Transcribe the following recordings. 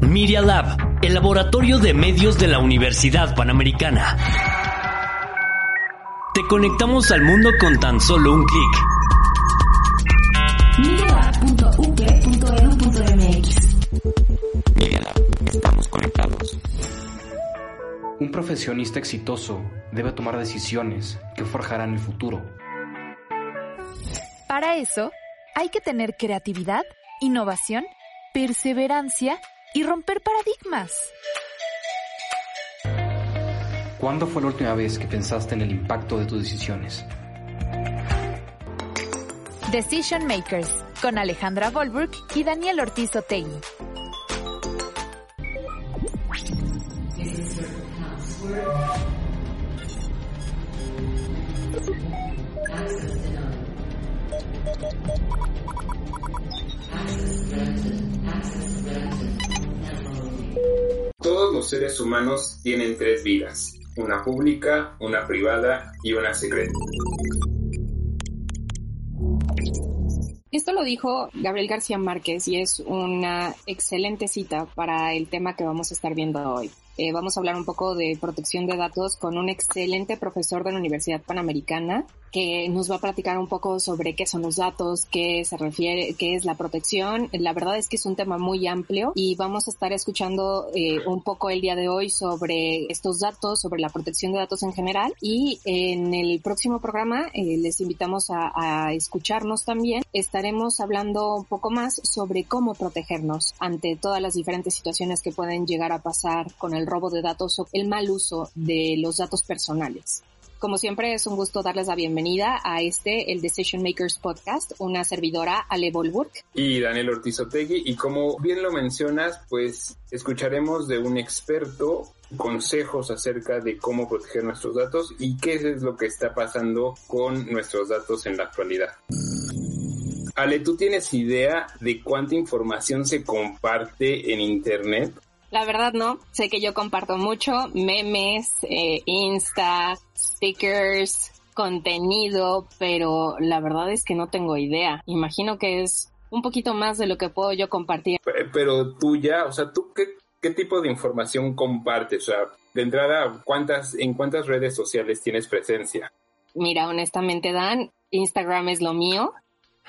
Media Lab, el laboratorio de medios de la Universidad Panamericana. Te conectamos al mundo con tan solo un clic. MediaLab.up.edu.mx estamos conectados. Un profesionista exitoso debe tomar decisiones que forjarán el futuro. Para eso, hay que tener creatividad, innovación, perseverancia y romper paradigmas. ¿Cuándo fue la última vez que pensaste en el impacto de tus decisiones? Decision Makers, con Alejandra Volberg y Daniel Ortiz Otegui. Todos los seres humanos tienen tres vidas, una pública, una privada y una secreta. Esto lo dijo Gabriel García Márquez y es una excelente cita para el tema que vamos a estar viendo hoy. Eh, vamos a hablar un poco de protección de datos con un excelente profesor de la Universidad Panamericana que nos va a platicar un poco sobre qué son los datos, qué se refiere, qué es la protección. La verdad es que es un tema muy amplio y vamos a estar escuchando eh, un poco el día de hoy sobre estos datos, sobre la protección de datos en general y en el próximo programa eh, les invitamos a, a escucharnos también. Estaremos hablando un poco más sobre cómo protegernos ante todas las diferentes situaciones que pueden llegar a pasar con el robo de datos o el mal uso de los datos personales. Como siempre, es un gusto darles la bienvenida a este, el Decision Makers Podcast, una servidora, Ale Volburg. Y Daniel Ortiz Otegui. Y como bien lo mencionas, pues escucharemos de un experto consejos acerca de cómo proteger nuestros datos y qué es lo que está pasando con nuestros datos en la actualidad. Ale, ¿tú tienes idea de cuánta información se comparte en Internet? La verdad no, sé que yo comparto mucho memes, eh, Insta, stickers, contenido, pero la verdad es que no tengo idea. Imagino que es un poquito más de lo que puedo yo compartir. Pero tú ya, o sea, ¿tú qué, qué tipo de información compartes? O sea, de entrada, ¿cuántas, ¿en cuántas redes sociales tienes presencia? Mira, honestamente, Dan, Instagram es lo mío.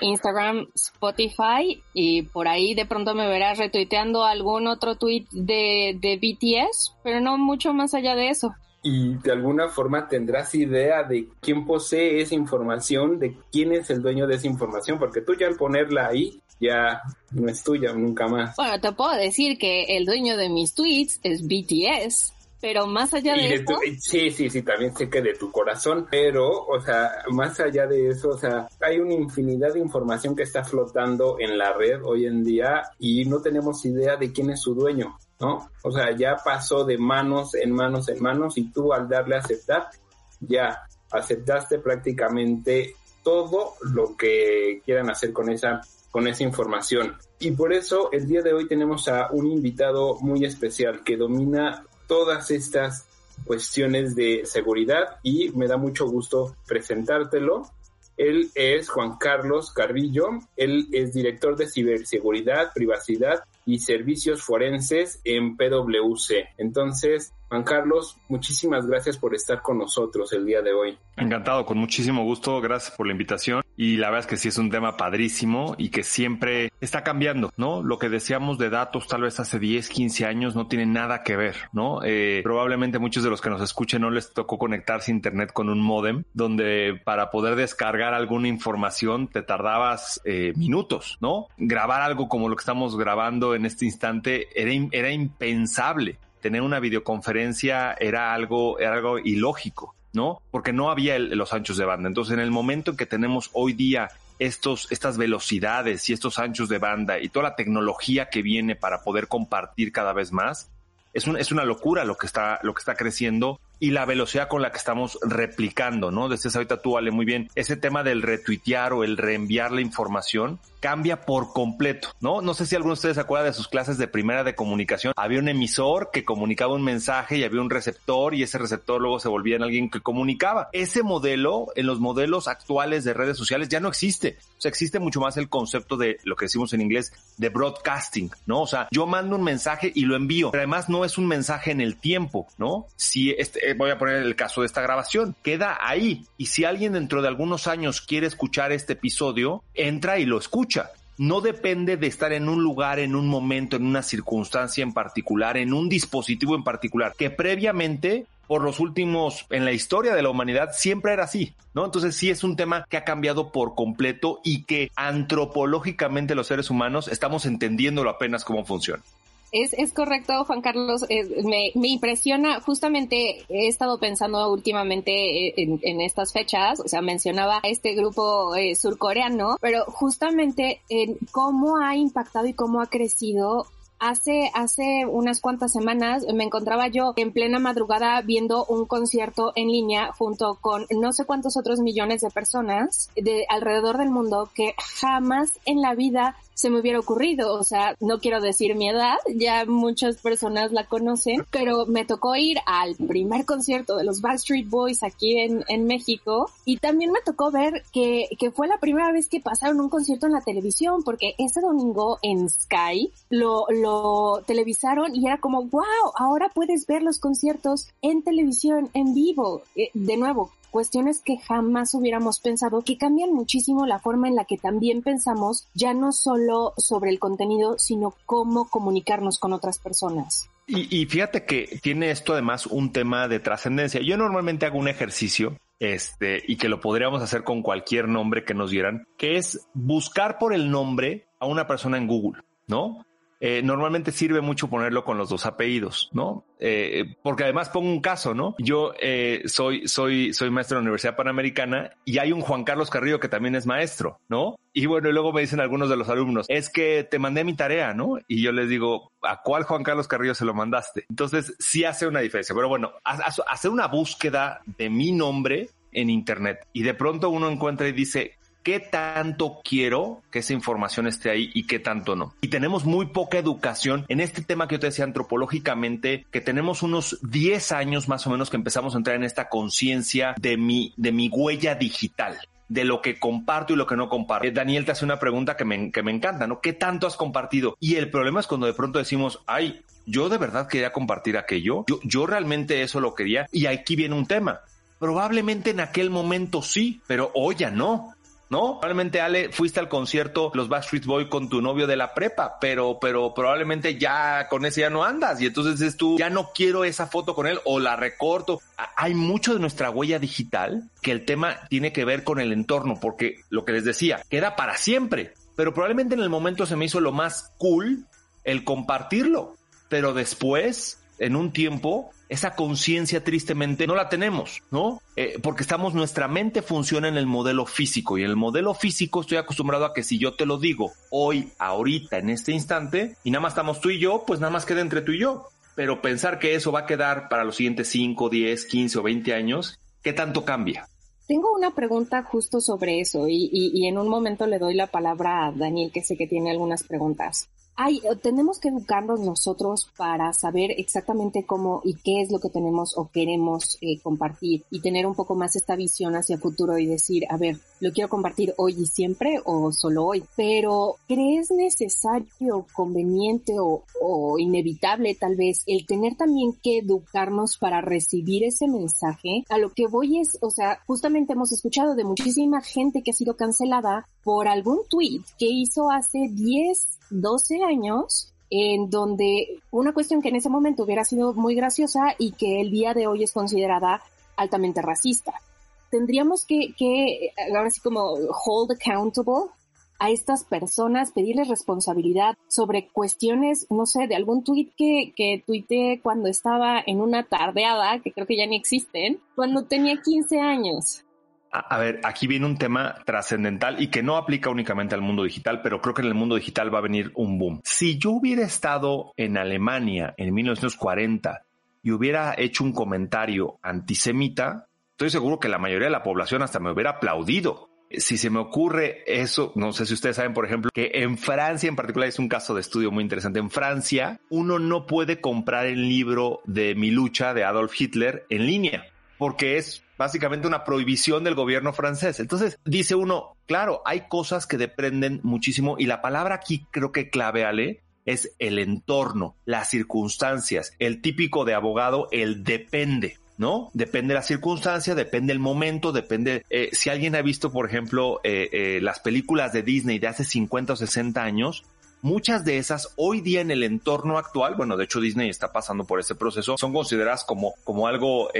Instagram, Spotify y por ahí de pronto me verás retuiteando algún otro tweet de, de BTS, pero no mucho más allá de eso. Y de alguna forma tendrás idea de quién posee esa información, de quién es el dueño de esa información, porque tú ya al ponerla ahí ya no es tuya nunca más. Bueno, te puedo decir que el dueño de mis tweets es BTS. Pero más allá de, eso. Sí, sí, sí, también sé que de tu corazón, pero, o sea, más allá de eso, o sea, hay una infinidad de información que está flotando en la red hoy en día y no tenemos idea de quién es su dueño, ¿no? O sea, ya pasó de manos en manos en manos y tú al darle a aceptar, ya aceptaste prácticamente todo lo que quieran hacer con esa con esa información. Y por eso el día de hoy tenemos a un invitado muy especial que domina todas estas cuestiones de seguridad y me da mucho gusto presentártelo. Él es Juan Carlos Carrillo, él es director de ciberseguridad, privacidad y servicios forenses en PwC. Entonces, Juan Carlos, muchísimas gracias por estar con nosotros el día de hoy. Encantado, con muchísimo gusto, gracias por la invitación. Y la verdad es que sí es un tema padrísimo y que siempre está cambiando, ¿no? Lo que decíamos de datos tal vez hace 10, 15 años no tiene nada que ver, ¿no? Eh, probablemente muchos de los que nos escuchen no les tocó conectarse a internet con un modem, donde para poder descargar alguna información te tardabas eh, minutos, ¿no? Grabar algo como lo que estamos grabando en este instante era, era impensable. Tener una videoconferencia era algo, era algo ilógico. ¿no? Porque no había el, los anchos de banda. Entonces, en el momento en que tenemos hoy día estos, estas velocidades y estos anchos de banda y toda la tecnología que viene para poder compartir cada vez más, es, un, es una locura lo que está, lo que está creciendo y la velocidad con la que estamos replicando, ¿no? Decías ahorita tú, Ale, muy bien, ese tema del retuitear o el reenviar la información cambia por completo, ¿no? No sé si alguno de ustedes se acuerda de sus clases de primera de comunicación. Había un emisor que comunicaba un mensaje y había un receptor y ese receptor luego se volvía en alguien que comunicaba. Ese modelo en los modelos actuales de redes sociales ya no existe. O sea, existe mucho más el concepto de lo que decimos en inglés de broadcasting, ¿no? O sea, yo mando un mensaje y lo envío, pero además no es un mensaje en el tiempo, ¿no? Si este, voy a poner el caso de esta grabación, queda ahí y si alguien dentro de algunos años quiere escuchar este episodio, entra y lo escucha no depende de estar en un lugar, en un momento, en una circunstancia en particular, en un dispositivo en particular, que previamente por los últimos, en la historia de la humanidad, siempre era así, ¿no? Entonces sí es un tema que ha cambiado por completo y que antropológicamente los seres humanos estamos entendiéndolo apenas cómo funciona. Es, es correcto, Juan Carlos. me, me, impresiona, justamente he estado pensando últimamente eh, en, estas fechas, o sea, mencionaba este grupo eh, surcoreano, pero justamente en cómo ha impactado y cómo ha crecido hace, hace unas cuantas semanas me encontraba yo en plena madrugada viendo un concierto en línea junto con no sé cuántos otros millones de personas de alrededor del mundo que jamás en la vida se me hubiera ocurrido. O sea, no quiero decir mi edad, ya muchas personas la conocen, pero me tocó ir al primer concierto de los Backstreet Boys aquí en, en México y también me tocó ver que, que fue la primera vez que pasaron un concierto en la televisión porque ese domingo en Sky lo, lo televisaron y era como, wow, ahora puedes ver los conciertos en televisión en vivo. Eh, de nuevo, cuestiones que jamás hubiéramos pensado, que cambian muchísimo la forma en la que también pensamos, ya no solo sobre el contenido, sino cómo comunicarnos con otras personas. Y, fíjate que tiene esto además un tema de trascendencia. Yo normalmente hago un ejercicio este, y que lo podríamos hacer con cualquier nombre que nos dieran, que es buscar por el nombre a una persona en Google, ¿no? Eh, normalmente sirve mucho ponerlo con los dos apellidos, ¿no? Eh, porque además pongo un caso, ¿no? Yo eh, soy, soy, soy maestro de la Universidad Panamericana y hay un Juan Carlos Carrillo que también es maestro, ¿no? Y bueno, luego me dicen algunos de los alumnos, es que te mandé mi tarea, ¿no? Y yo les digo, ¿a cuál Juan Carlos Carrillo se lo mandaste? Entonces, sí hace una diferencia. Pero bueno, hacer una búsqueda de mi nombre en Internet y de pronto uno encuentra y dice, qué tanto quiero que esa información esté ahí y qué tanto no. Y tenemos muy poca educación en este tema que yo te decía antropológicamente, que tenemos unos 10 años más o menos que empezamos a entrar en esta conciencia de mi, de mi huella digital de lo que comparto y lo que no comparto. Eh, Daniel te hace una pregunta que me, que me encanta, ¿no? ¿Qué tanto has compartido? Y el problema es cuando de pronto decimos, ay, yo de verdad quería compartir aquello, yo, yo realmente eso lo quería, y aquí viene un tema. Probablemente en aquel momento sí, pero hoy ya no. ¿No? Probablemente Ale fuiste al concierto los Backstreet Boy con tu novio de la prepa, pero, pero probablemente ya con ese ya no andas y entonces es tú, ya no quiero esa foto con él o la recorto. Hay mucho de nuestra huella digital que el tema tiene que ver con el entorno, porque lo que les decía, queda para siempre, pero probablemente en el momento se me hizo lo más cool el compartirlo, pero después, en un tiempo, esa conciencia tristemente no la tenemos, ¿no? Eh, porque estamos, nuestra mente funciona en el modelo físico y en el modelo físico estoy acostumbrado a que si yo te lo digo hoy, ahorita, en este instante, y nada más estamos tú y yo, pues nada más queda entre tú y yo. Pero pensar que eso va a quedar para los siguientes 5, 10, 15 o 20 años, ¿qué tanto cambia? Tengo una pregunta justo sobre eso y, y, en un momento le doy la palabra a Daniel, que sé que tiene algunas preguntas hay, eh, tenemos que educarnos nosotros para saber exactamente cómo y qué es lo que tenemos o queremos eh, compartir y tener un poco más esta visión hacia el futuro y decir, a ver, lo quiero compartir hoy y siempre o solo hoy. Pero ¿crees necesario, conveniente o, o inevitable tal vez el tener también que educarnos para recibir ese mensaje? A lo que voy es, o sea, justamente hemos escuchado de muchísima gente que ha sido cancelada por algún tweet que hizo hace 10 12 años en donde una cuestión que en ese momento hubiera sido muy graciosa y que el día de hoy es considerada altamente racista. Tendríamos que, que ahora sí como hold accountable a estas personas, pedirles responsabilidad sobre cuestiones, no sé, de algún tweet que, que tuiteé cuando estaba en una tardeada, que creo que ya ni existen, cuando tenía 15 años. A, ver, aquí viene un tema trascendental y que no aplica únicamente al mundo digital, pero creo que en el mundo digital va a venir un boom. Si yo hubiera estado en Alemania en 1940 y hubiera hecho un comentario antisemita, estoy seguro que la mayoría de la población hasta me hubiera aplaudido. Si se me ocurre eso, no sé si ustedes saben, por ejemplo, que en Francia en particular es un caso de estudio muy interesante. En Francia, uno no puede comprar el libro de Mi lucha de Adolf Hitler en línea porque es básicamente una prohibición del gobierno francés. Entonces dice uno, claro, hay cosas que dependen muchísimo y la palabra aquí creo que clave, Ale, es el entorno, las circunstancias, el típico de abogado, el depende. ¿no? Depende de la circunstancia, depende el momento, depende... Eh, si alguien ha visto, por ejemplo, eh, eh, las películas de Disney de hace 50 o 60 años, muchas de esas hoy día en el entorno actual, bueno, de hecho Disney está pasando por ese proceso, son consideradas como, como algo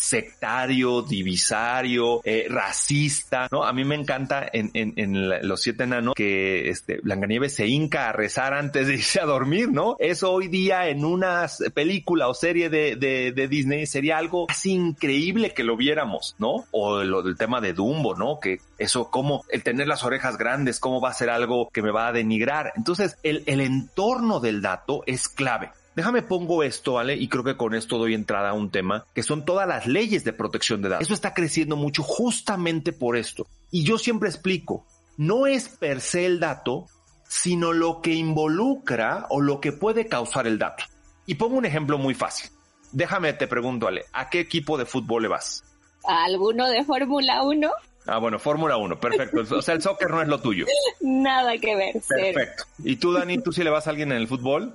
sectario, divisario, eh, racista, ¿no? A mí me encanta en, en, en Los Siete Enanos que este, Blancanieves se hinca a rezar antes de irse a dormir, ¿no? Eso hoy día en una película o serie de, de, de Disney sería algo así increíble que lo viéramos, ¿no? O lo del tema de Dumbo, ¿no? Que eso, como el tener las orejas grandes, cómo va a ser algo que me va a denigrar. Entonces, el, el entorno del dato es clave. Déjame pongo esto, ¿vale? Y creo que con esto doy entrada a un tema, que son todas las leyes de protección de datos. Eso está creciendo mucho justamente por esto. Y yo siempre explico, no es per se el dato, sino lo que involucra o lo que puede causar el dato. Y pongo un ejemplo muy fácil. Déjame, te pregunto, Ale, ¿a qué equipo de fútbol le vas? ¿A alguno de Fórmula 1? Ah, bueno, Fórmula 1, perfecto. O sea, el soccer no es lo tuyo. Nada que ver. Perfecto. ¿Y tú, Dani, tú sí le vas a alguien en el fútbol?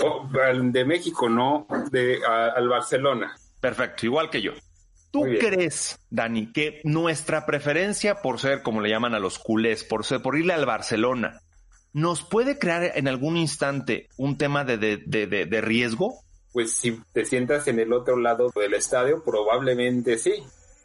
Oh, de México, no, de al Barcelona. Perfecto, igual que yo. ¿Tú crees, Dani, que nuestra preferencia por ser, como le llaman a los culés, por ser, por irle al Barcelona, nos puede crear en algún instante un tema de, de, de, de riesgo? Pues si te sientas en el otro lado del estadio, probablemente sí.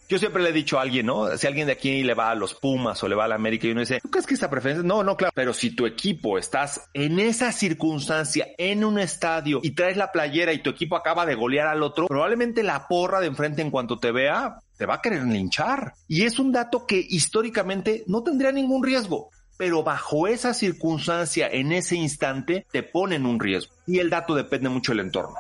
Yo siempre le he dicho a alguien, ¿no? Si alguien de aquí le va a los Pumas o le va a la América y uno dice, ¿tú crees que esta preferencia? No, no, claro. Pero si tu equipo estás en esa circunstancia, en un estadio y traes la playera y tu equipo acaba de golear al otro, probablemente la porra de enfrente en cuanto te vea te va a querer linchar. Y es un dato que históricamente no tendría ningún riesgo pero bajo esa circunstancia, en ese instante, te ponen un riesgo. Y el dato depende mucho del entorno.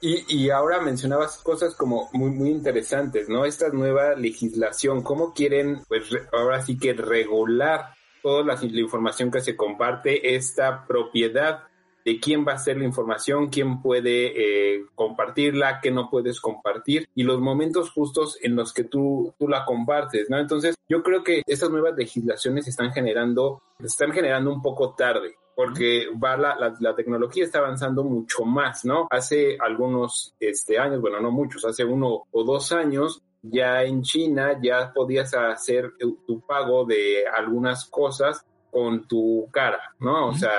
Y, y ahora mencionabas cosas como muy, muy interesantes, ¿no? Esta nueva legislación, ¿cómo quieren, pues ahora sí que regular toda la, información que se comparte, esta propiedad de quién va a ser la información, quién puede eh, compartirla, qué no puedes compartir y los momentos justos en los que tú, tú la compartes, ¿no? Entonces, yo creo que estas nuevas legislaciones están generando, están generando un poco tarde porque va la, la, tecnología está avanzando mucho más, ¿no? Hace algunos este, años, bueno, no muchos, hace uno o dos años, ya en China ya podías hacer tu pago de algunas cosas con tu cara, ¿no? O sea,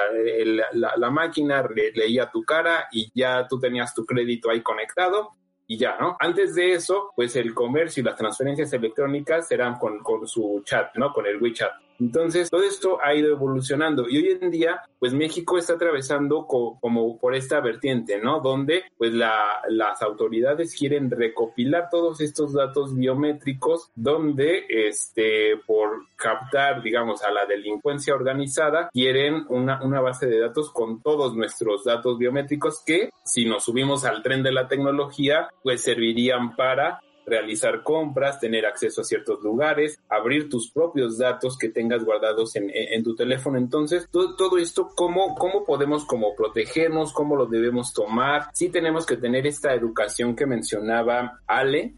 la, la, máquina leía tu cara y ya tú tenías tu crédito ahí conectado y ya, ¿no? Antes de eso, pues el comercio y las transferencias electrónicas eran con, con su chat, ¿no? Con el WeChat. Entonces, todo esto ha ido evolucionando y hoy en día, pues México está atravesando como por esta vertiente, ¿no? Donde, pues la, las autoridades quieren recopilar todos estos datos biométricos, donde, este, por captar, digamos, a la delincuencia organizada, quieren una, una base de datos con todos nuestros datos biométricos que, si nos subimos al tren de la tecnología, pues servirían para realizar compras, tener acceso a ciertos lugares, abrir tus propios datos que tengas guardados en, en tu teléfono. Entonces, todo, todo, esto, ¿cómo, ¿cómo podemos como protegernos? ¿Cómo lo debemos tomar? Sí tenemos que tener esta educación que mencionaba Ale.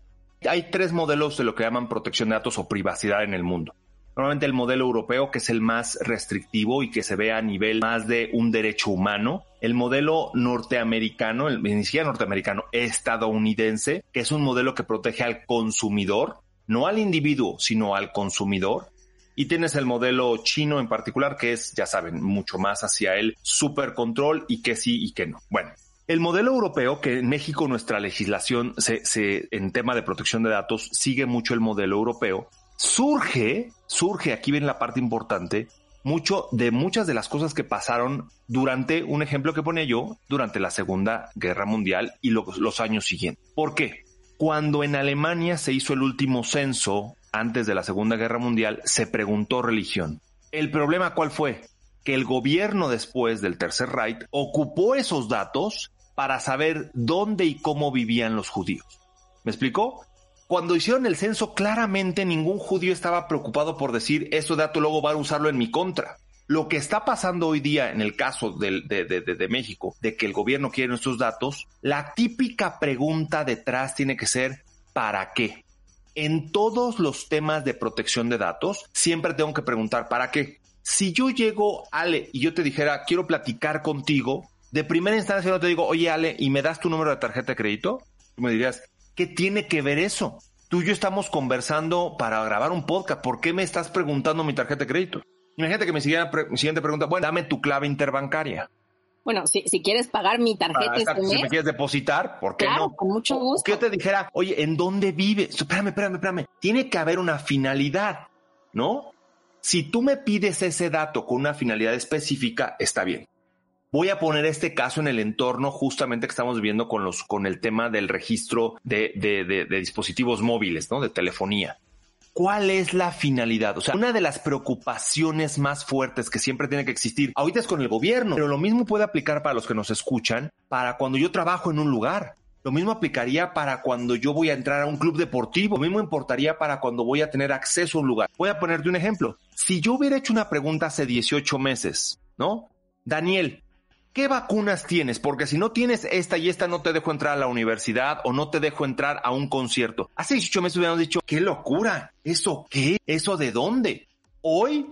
Hay tres modelos de lo que llaman protección de datos o privacidad en el mundo. Normalmente el modelo europeo, que es el más restrictivo y que se ve a nivel más de un derecho humano. El modelo norteamericano, el, ni siquiera norteamericano, estadounidense, que es un modelo que protege al consumidor, no al individuo, sino al consumidor. Y tienes el modelo chino en particular, que es, ya saben, mucho más hacia el supercontrol y que sí y que no. Bueno, el modelo europeo, que en México nuestra legislación se, se, en tema de protección de datos sigue mucho el modelo europeo, surge, surge, aquí viene la parte importante, mucho de muchas de las cosas que pasaron durante, un ejemplo que pone yo, durante la Segunda Guerra Mundial y los años siguientes. ¿Por qué? Cuando en Alemania se hizo el último censo antes de la Segunda Guerra Mundial, se preguntó religión. ¿El problema cuál fue? Que el gobierno después del Tercer Reich ocupó esos datos para saber dónde y cómo vivían los judíos. ¿Me explicó? Cuando hicieron el censo, claramente ningún judío estaba preocupado por decir, eso dato luego va a usarlo en mi contra. Lo que está pasando hoy día en el caso de, México, de que el gobierno quiere nuestros datos, la típica pregunta detrás tiene que ser, ¿para qué? En todos los temas de protección de datos, siempre tengo que preguntar, ¿para qué? Si yo llego, Ale, y yo te dijera, quiero platicar contigo, de primera instancia no te digo, oye, Ale, ¿y me das tu número de tarjeta de crédito? Tú me dirías, ¿qué tiene que ver eso? Tú y yo estamos conversando para grabar un podcast. ¿Por qué me estás preguntando mi tarjeta de crédito? Imagínate que mi siguiente, mi siguiente pregunta, bueno, dame tu clave interbancaria. Bueno, si, si quieres pagar mi tarjeta ah, este mes, Si me quieres depositar, ¿por qué claro, no? con mucho gusto. que yo te dijera, oye, ¿en dónde vives? Espérame, espérame, espérame. Tiene que haber una finalidad, ¿no? Si tú me pides ese dato con una finalidad específica, está bien. Voy a poner este caso en el entorno justamente que estamos viendo con los, con el tema del registro de, de, de, dispositivos móviles, ¿no? De telefonía. ¿Cuál es la finalidad? O sea, una de las preocupaciones más fuertes que siempre tiene que existir, ahorita es con el gobierno, pero lo mismo puede aplicar para los que nos escuchan, para cuando yo trabajo en un lugar. Lo mismo aplicaría para cuando yo voy a entrar a un club deportivo. Lo mismo importaría para cuando voy a tener acceso a un lugar. Voy a ponerte un ejemplo. Si yo hubiera hecho una pregunta hace 18 meses, ¿no? Daniel, ¿qué vacunas tienes? Porque si no tienes esta y esta no te dejo entrar a la universidad o no te dejo entrar a un concierto. Hace 18 meses hubiéramos dicho, qué locura, ¿eso qué? ¿Eso de dónde? Hoy,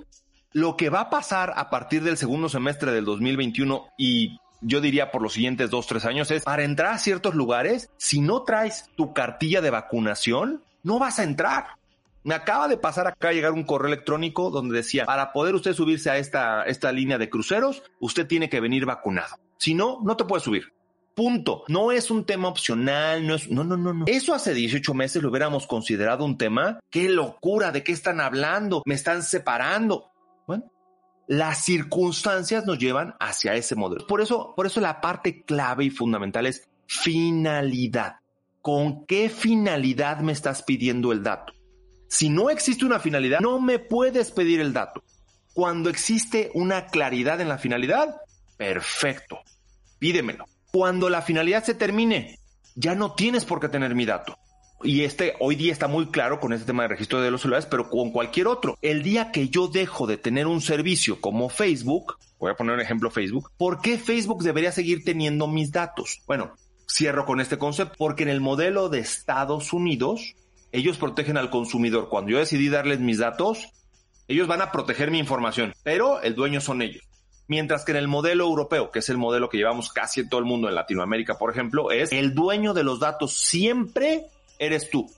lo que va a pasar a partir del segundo semestre del 2021 y yo diría por los siguientes dos, tres años es para entrar a ciertos lugares, si no traes tu cartilla de vacunación, no vas a entrar. Me acaba de pasar acá llegar un correo electrónico donde decía, para poder usted subirse a esta, esta línea de cruceros, usted tiene que venir vacunado. Si no, no te puedes subir. Punto. No es un tema opcional, no es, no, no, no, no. Eso hace 18 meses lo hubiéramos considerado un tema. Qué locura, ¿de qué están hablando? Me están separando. Bueno, las circunstancias nos llevan hacia ese modelo. Por eso, por eso la parte clave y fundamental es finalidad. ¿Con qué finalidad me estás pidiendo el dato? Si no existe una finalidad, no me puedes pedir el dato. Cuando existe una claridad en la finalidad, perfecto, pídemelo. Cuando la finalidad se termine, ya no tienes por qué tener mi dato. Y este hoy día está muy claro con este tema de registro de los celulares, pero con cualquier otro. El día que yo dejo de tener un servicio como Facebook, voy a poner un ejemplo Facebook, ¿por qué Facebook debería seguir teniendo mis datos? Bueno, cierro con este concepto, porque en el modelo de Estados Unidos, ellos protegen al consumidor. Cuando yo decidí darles mis datos, ellos van a proteger mi información, pero el dueño son ellos. Mientras que en el modelo europeo, que es el modelo que llevamos casi en todo el mundo, en Latinoamérica, por ejemplo, es el dueño de los datos siempre eres tú.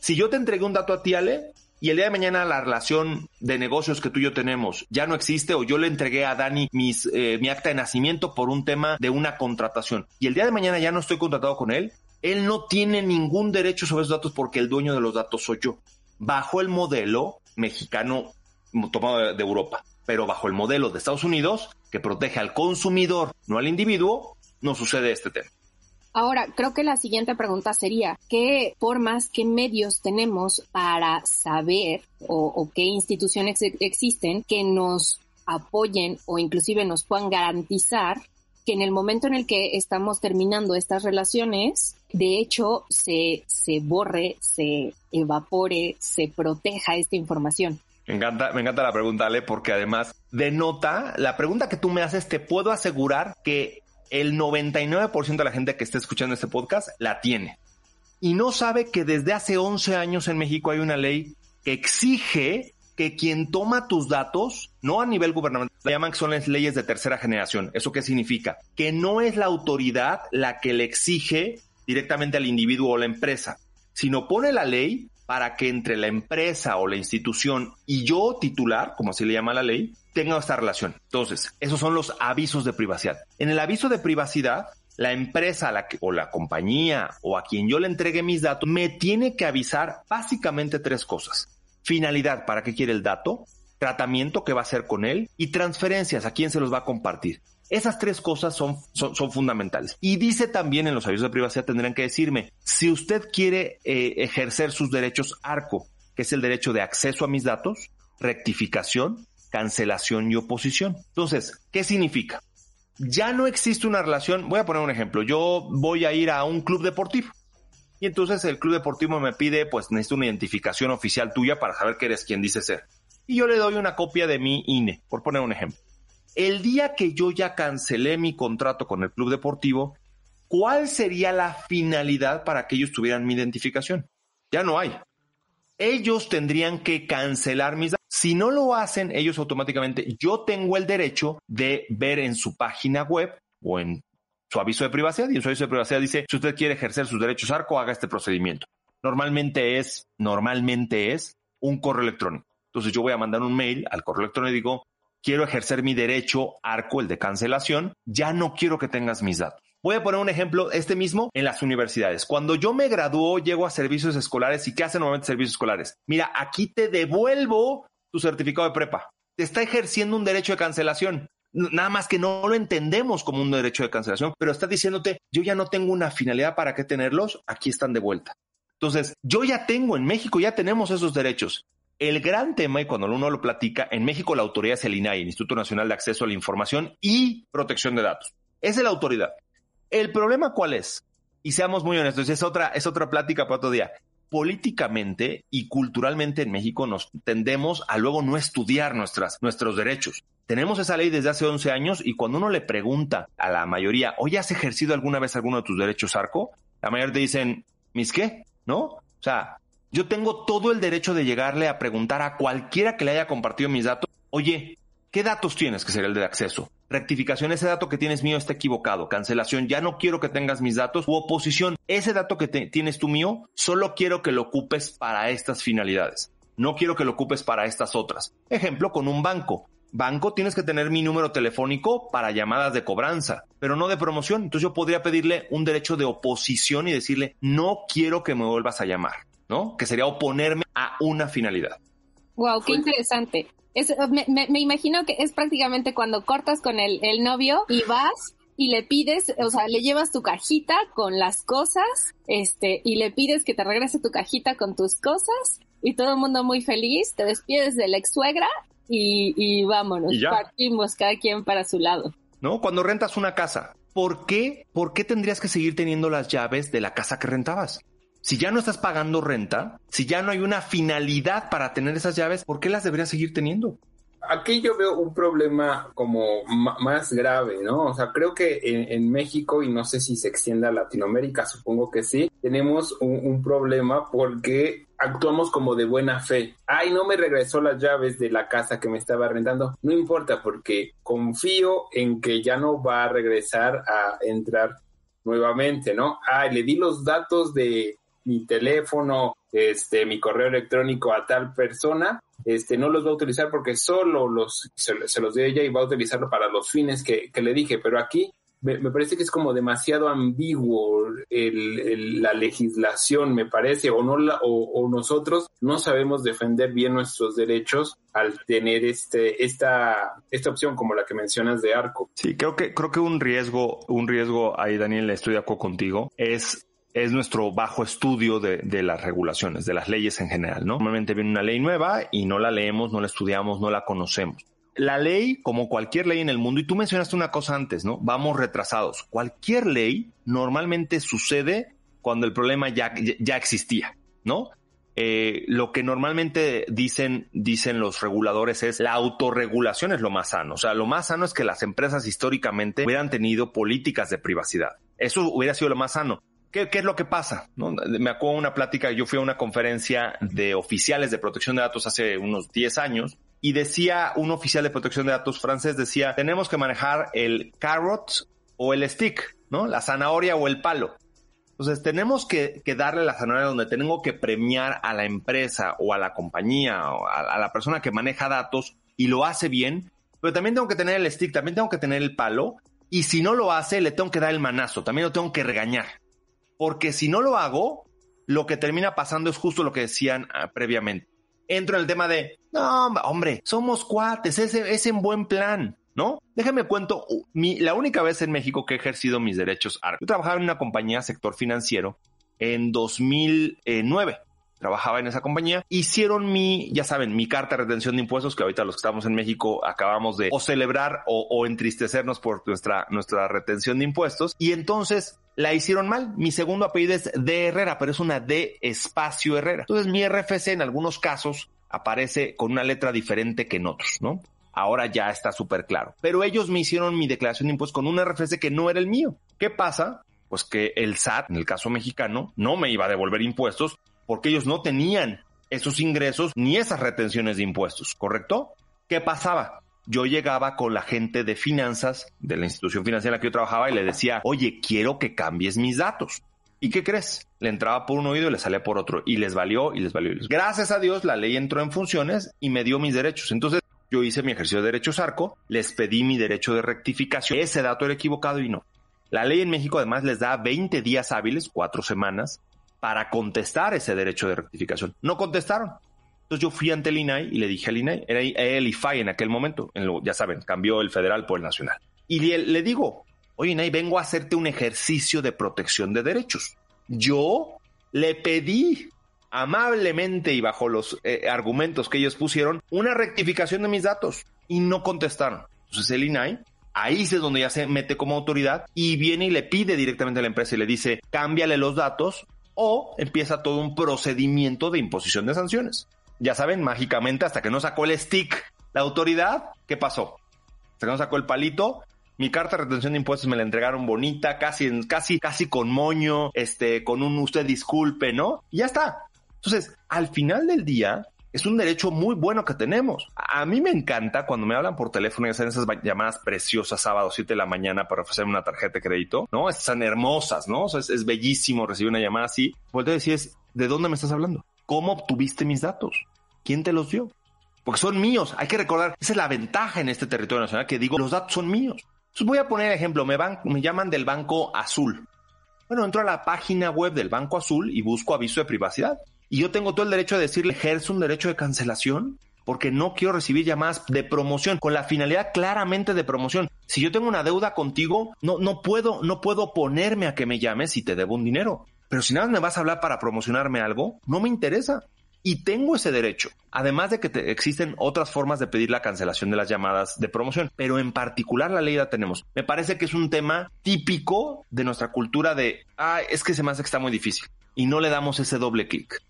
Si yo te entregué un dato a ti, Ale, y el día de mañana la relación de negocios que tú y yo tenemos ya no existe o yo le entregué a Dani eh, mi acta de nacimiento por un tema de una contratación y el día de mañana ya no estoy contratado con él, él no tiene ningún derecho sobre esos datos porque el dueño de los datos soy yo. Bajo el modelo mexicano tomado de, Europa, pero bajo el modelo de Estados Unidos que protege al consumidor, no al individuo, no sucede este tema. Ahora, creo que la siguiente pregunta sería, ¿qué formas, qué medios tenemos para saber o, o qué instituciones existen que nos apoyen o inclusive nos puedan garantizar que en el momento en el que estamos terminando estas relaciones, de hecho, se, se borre, se evapore, se proteja esta información. Me encanta, me encanta la pregunta, Ale, porque además denota, la pregunta que tú me haces, te puedo asegurar que el 99% de la gente que está escuchando este podcast la tiene. Y no sabe que desde hace 11 años en México hay una ley que exige que quien toma tus datos, no a nivel gubernamental, le llaman que son las leyes de tercera generación. ¿Eso qué significa? Que no es la autoridad la que le exige directamente al individuo o la empresa, sino pone la ley para que entre la empresa o la institución y yo titular, como así le llama la ley, tenga esta relación. Entonces, esos son los avisos de privacidad. En el aviso de privacidad, la empresa o la compañía o a quien yo le entregue mis datos me tiene que avisar básicamente tres cosas. Finalidad, ¿para qué quiere el dato? Tratamiento, ¿qué va a hacer con él? Y transferencias, ¿a quién se los va a compartir? Esas tres cosas son, son, son, fundamentales. Y dice también en los avisos de privacidad tendrán que decirme, si usted quiere eh, ejercer sus derechos ARCO, que es el derecho de acceso a mis datos, rectificación, cancelación y oposición. Entonces, ¿qué significa? Ya no existe una relación, voy a poner un ejemplo, yo voy a ir a un club deportivo Y entonces el club deportivo me pide, pues necesito una identificación oficial tuya para saber que eres quien dice ser. Y yo le doy una copia de mi INE, por poner un ejemplo. El día que yo ya cancelé mi contrato con el club deportivo, ¿cuál sería la finalidad para que ellos tuvieran mi identificación? Ya no hay. Ellos tendrían que cancelar mis datos. Si no lo hacen, ellos automáticamente, yo tengo el derecho de ver en su página web o en su aviso de privacidad y en su aviso de privacidad dice, si usted quiere ejercer sus derechos ARCO, haga este procedimiento. Normalmente es, normalmente es un correo electrónico. Entonces yo voy a mandar un mail al correo electrónico y digo, quiero ejercer mi derecho ARCO, el de cancelación, ya no quiero que tengas mis datos. Voy a poner un ejemplo, este mismo, en las universidades. Cuando yo me graduó, llego a servicios escolares y ¿qué hacen normalmente servicios escolares? Mira, aquí te devuelvo tu certificado de prepa. Te está ejerciendo un derecho de cancelación. Nada más que no lo entendemos como un derecho de cancelación, pero está diciéndote, yo ya no tengo una finalidad para qué tenerlos, aquí están de vuelta. Entonces, yo ya tengo en México, ya tenemos esos derechos. El gran tema, y cuando uno lo platica, en México la autoridad es el INAI, el Instituto Nacional de Acceso a la Información y Protección de Datos. Es la autoridad. El problema cuál es? Y seamos muy honestos, es otra, es otra plática para otro día. Políticamente y culturalmente en México nos tendemos a luego no estudiar nuestras, nuestros derechos. Tenemos esa ley desde hace 11 años y cuando uno le pregunta a la mayoría, oye, ¿has ejercido alguna vez alguno de tus derechos, Arco? La mayoría te dicen, ¿mis qué? ¿No? O sea, yo tengo todo el derecho de llegarle a preguntar a cualquiera que le haya compartido mis datos, oye, ¿qué datos tienes? Que sería el de acceso. Rectificación, ese dato que tienes mío está equivocado. Cancelación, ya no quiero que tengas mis datos. U oposición, ese dato que tienes tú mío, solo quiero que lo ocupes para estas finalidades. No quiero que lo ocupes para estas otras. Ejemplo, con un banco. Banco, tienes que tener mi número telefónico para llamadas de cobranza, pero no de promoción. Entonces yo podría pedirle un derecho de oposición y decirle, no quiero que me vuelvas a llamar. ¿no? Que sería oponerme a una finalidad. Wow, qué interesante. Me, imagino que es prácticamente cuando cortas con el, el novio y vas y le pides, o sea, le llevas tu cajita con las cosas, este, y le pides que te regrese tu cajita con tus cosas, y todo el mundo muy feliz, te despides de la ex suegra y, y vámonos, partimos cada quien para su lado. ¿No? Cuando rentas una casa, ¿por qué, ¿por qué tendrías que seguir teniendo las llaves de la casa que rentabas? Si ya no estás pagando renta, si ya no hay una finalidad para tener esas llaves, ¿por qué las deberías seguir teniendo? Aquí yo veo un problema como más grave, ¿no? O sea, creo que en, México, y no sé si se extienda a Latinoamérica, supongo que sí, tenemos un, problema porque actuamos como de buena fe. Ay, no me regresó las llaves de la casa que me estaba rentando. No importa porque confío en que ya no va a regresar a entrar nuevamente, ¿no? Ay, le di los datos de mi teléfono, este, mi correo electrónico a tal persona, este, no los va a utilizar porque solo los, se, los dio ella y va a utilizarlo para los fines que, le dije. Pero aquí me, parece que es como demasiado ambiguo la legislación, me parece, o no o, nosotros no sabemos defender bien nuestros derechos al tener este, esta, esta opción como la que mencionas de arco. Sí, creo que, creo que un riesgo, un riesgo ahí, Daniel, estoy de acuerdo contigo, es es nuestro bajo estudio de, las regulaciones, de las leyes en general, ¿no? Normalmente viene una ley nueva y no la leemos, no la estudiamos, no la conocemos. La ley, como cualquier ley en el mundo, y tú mencionaste una cosa antes, ¿no? Vamos retrasados. Cualquier ley normalmente sucede cuando el problema ya, ya existía, ¿no? Eh, lo que normalmente dicen, dicen los reguladores es la autorregulación es lo más sano. O sea, lo más sano es que las empresas históricamente hubieran tenido políticas de privacidad. Eso hubiera sido lo más sano. ¿Qué, es lo que pasa? Me acuerdo una plática, yo fui a una conferencia de oficiales de protección de datos hace unos 10 años y decía un oficial de protección de datos francés, decía, tenemos que manejar el carrot o el stick, ¿no? La zanahoria o el palo. Entonces tenemos que, darle la zanahoria donde tengo que premiar a la empresa o a la compañía o a la persona que maneja datos y lo hace bien, pero también tengo que tener el stick, también tengo que tener el palo y si no lo hace, le tengo que dar el manazo, también lo tengo que regañar porque si no lo hago, lo que termina pasando es justo lo que decían ah, previamente. Entro en el tema de, no, hombre, somos cuates, es, en buen plan, ¿no? Déjame cuento, la única vez en México que he ejercido mis derechos Yo trabajaba en una compañía sector financiero en 2009 trabajaba en esa compañía, hicieron mi, ya saben, mi carta de retención de impuestos, que ahorita los que estamos en México acabamos de o celebrar o, entristecernos por nuestra, nuestra retención de impuestos. Y entonces la hicieron mal. Mi segundo apellido es de Herrera, pero es una D espacio Herrera. Entonces mi RFC en algunos casos aparece con una letra diferente que en otros, ¿no? Ahora ya está súper claro. Pero ellos me hicieron mi declaración de impuestos con un RFC que no era el mío. ¿Qué pasa? Pues que el SAT, en el caso mexicano, no me iba a devolver impuestos porque ellos no tenían esos ingresos ni esas retenciones de impuestos, ¿correcto? ¿Qué pasaba? Yo llegaba con la gente de finanzas de la institución financiera en la que yo trabajaba y le decía, oye, quiero que cambies mis datos. ¿Y qué crees? Le entraba por un oído y le salía por otro. Y les valió y les valió. Gracias a Dios, la ley entró en funciones y me dio mis derechos. Entonces, yo hice mi ejercicio de derechos arco, les pedí mi derecho de rectificación. Ese dato era equivocado y no. La ley en México además les da 20 días hábiles, cuatro semanas, para contestar ese derecho de rectificación. No contestaron. Entonces yo fui ante el INAI y le dije al INAI, era el IFAI en aquel momento, en lo, ya saben, cambió el federal por el nacional. Y le, le digo, oye INAI, vengo a hacerte un ejercicio de protección de derechos. Yo le pedí amablemente y bajo los eh, argumentos que ellos pusieron una rectificación de mis datos y no contestaron. Entonces el INAI ahí es donde ya se mete como autoridad y viene y le pide directamente a la empresa y le dice, cámbiale los datos o empieza todo un procedimiento de imposición de sanciones. Ya saben, mágicamente, hasta que no sacó el stick la autoridad, ¿qué pasó? Hasta que no sacó el palito, mi carta de retención de impuestos me la entregaron bonita, casi, casi, casi con moño, este, con un usted disculpe, ¿no? Y ya está. Entonces, al final del día, es un derecho muy bueno que tenemos. A mí me encanta cuando me hablan por teléfono y hacen esas llamadas preciosas sábado 7 de la mañana para ofrecerme una tarjeta de crédito, ¿no? Están hermosas, ¿no? es, bellísimo recibir una llamada así. Vuelvo a decir, ¿de dónde me estás hablando? ¿Cómo obtuviste mis datos? ¿Quién te los dio? Porque son míos. Hay que recordar, esa es la ventaja en este territorio nacional, que digo, los datos son míos. Entonces voy a poner ejemplo, me, van, me llaman del Banco Azul. Bueno, entro a la página web del Banco Azul y busco aviso de privacidad y yo tengo todo el derecho de decirle, ejerce un derecho de cancelación porque no quiero recibir llamadas de promoción con la finalidad claramente de promoción. Si yo tengo una deuda contigo, no, no puedo, no puedo ponerme a que me llames si te debo un dinero. Pero si nada me vas a hablar para promocionarme algo, no me interesa. Y tengo ese derecho. Además de que existen otras formas de pedir la cancelación de las llamadas de promoción, pero en particular la ley la tenemos. Me parece que es un tema típico de nuestra cultura de, ah, es que se me hace que está muy difícil. Y no le damos ese doble clic.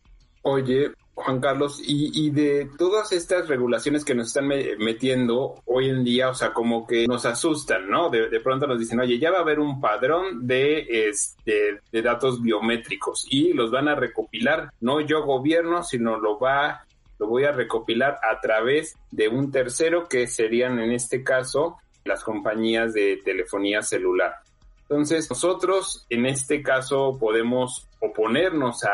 Oye, Juan Carlos, y, de todas estas regulaciones que nos están metiendo hoy en día, o sea, como que nos asustan, ¿no? De, pronto nos dicen, oye, ya va a haber un padrón de, este, de datos biométricos y los van a recopilar, no yo gobierno, sino lo va, lo voy a recopilar a través de un tercero que serían en este caso las compañías de telefonía celular. Entonces, nosotros en este caso podemos oponernos a,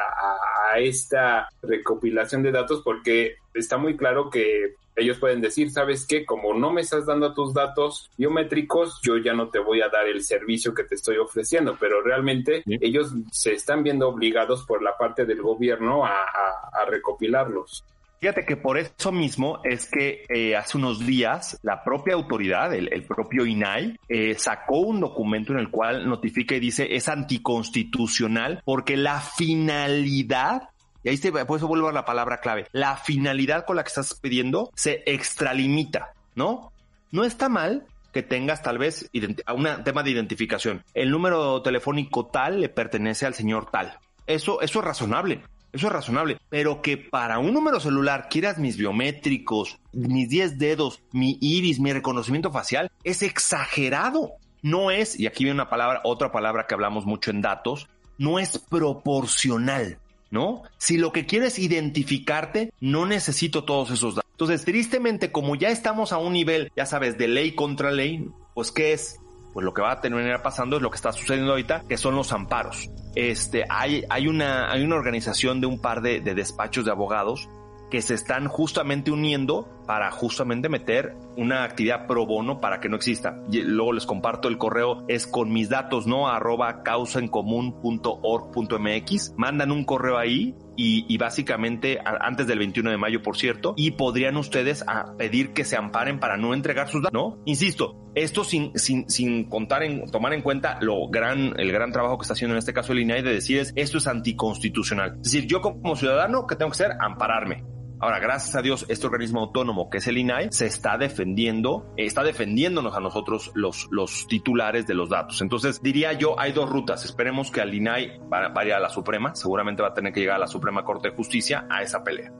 esta recopilación de datos porque está muy claro que ellos pueden decir, ¿sabes qué? Como no me estás dando tus datos biométricos, yo ya no te voy a dar el servicio que te estoy ofreciendo, pero realmente ellos se están viendo obligados por la parte del gobierno a recopilarlos. Fíjate que por eso mismo es que eh, hace unos días la propia autoridad, el, propio INAI, eh, sacó un documento en el cual notifica y dice es anticonstitucional porque la finalidad y ahí se, por eso vuelvo a la palabra clave. La finalidad con la que estás pidiendo se extralimita, ¿no? No está mal que tengas tal vez un tema de identificación. El número telefónico tal le pertenece al señor tal. Eso, eso es razonable. Eso es razonable. Pero que para un número celular quieras mis biométricos, mis 10 dedos, mi iris, mi reconocimiento facial, es exagerado. No es, y aquí viene una palabra, otra palabra que hablamos mucho en datos, no es proporcional. ¿No? Si lo que quieres identificarte, no necesito todos esos datos. Entonces, tristemente, como ya estamos a un nivel, ya sabes, de ley contra ley, pues ¿qué es? Pues lo que va a terminar pasando es lo que está sucediendo ahorita, que son los amparos. Este, hay, hay, una, hay una organización de un par de, despachos de abogados que se están justamente uniendo para justamente meter una actividad pro bono para que no exista. Y luego les comparto el correo, es con mis datos, ¿no? arroba causaencomún.org.mx. Mandan un correo ahí y, básicamente antes del 21 de mayo, por cierto, y podrían ustedes pedir que se amparen para no entregar sus datos, ¿no? Insisto, esto sin, sin, sin contar en, tomar en cuenta lo gran, el gran trabajo que está haciendo en este caso el INAI de decir es, esto es anticonstitucional. Es decir, yo como ciudadano, ¿qué tengo que hacer? Ampararme. Ahora, gracias a Dios, este organismo autónomo que es el INAI se está defendiendo, está defendiéndonos a nosotros los, los titulares de los datos. Entonces, diría yo, hay dos rutas. Esperemos que al INAI vaya a la Suprema, seguramente va a tener que llegar a la Suprema Corte de Justicia a esa pelea.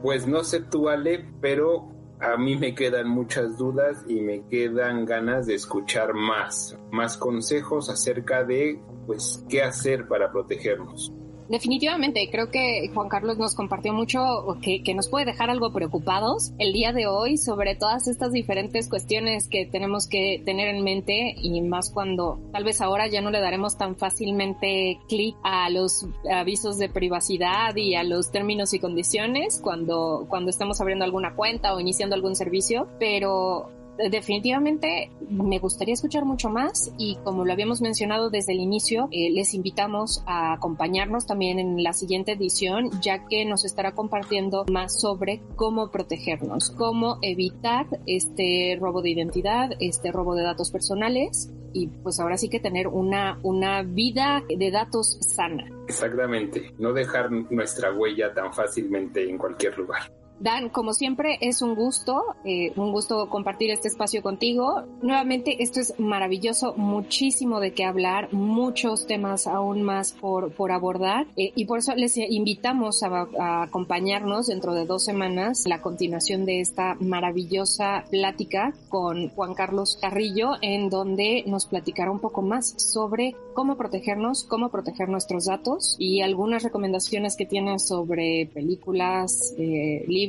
Pues no sé tú, Ale, pero a mí me quedan muchas dudas y me quedan ganas de escuchar más, más consejos acerca de, pues, qué hacer para protegernos. Definitivamente, creo que Juan Carlos nos compartió mucho que, nos puede dejar algo preocupados el día de hoy sobre todas estas diferentes cuestiones que tenemos que tener en mente y más cuando tal vez ahora ya no le daremos tan fácilmente clic a los avisos de privacidad y a los términos y condiciones cuando, cuando estemos abriendo alguna cuenta o iniciando algún servicio, pero definitivamente me gustaría escuchar mucho más y como lo habíamos mencionado desde el inicio, eh, les invitamos a acompañarnos también en la siguiente edición, ya que nos estará compartiendo más sobre cómo protegernos, cómo evitar este robo de identidad, este robo de datos personales y pues ahora sí que tener una, una vida de datos sana. Exactamente, no dejar nuestra huella tan fácilmente en cualquier lugar. Dan, como siempre, es un gusto, eh, un gusto compartir este espacio contigo. Nuevamente, esto es maravilloso, muchísimo de qué hablar, muchos temas aún más por, por abordar eh, y por eso les invitamos a, a, acompañarnos dentro de dos semanas la continuación de esta maravillosa plática con Juan Carlos Carrillo, en donde nos platicará un poco más sobre cómo protegernos, cómo proteger nuestros datos y algunas recomendaciones que tiene sobre películas, eh, libros,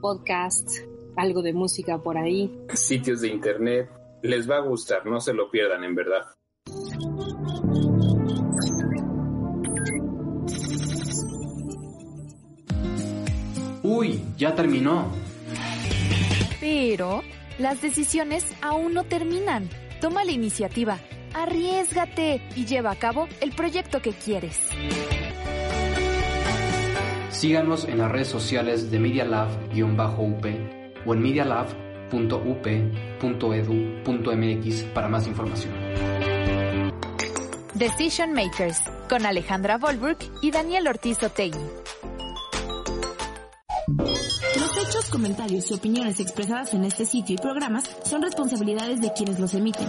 podcasts, algo de música por ahí. Sitios de internet. Les va a gustar, no se lo pierdan en verdad. Uy, ya terminó. Pero las decisiones aún no terminan. Toma la iniciativa, arriesgate y lleva a cabo el proyecto que quieres. Síganos en las redes sociales de Media Lab-UP o en medialab.up.edu.mx para más información. Decision Makers con Alejandra Volburg y Daniel Ortiz Otegui. Los hechos, comentarios y opiniones expresadas en este sitio y programas son responsabilidades de quienes los emiten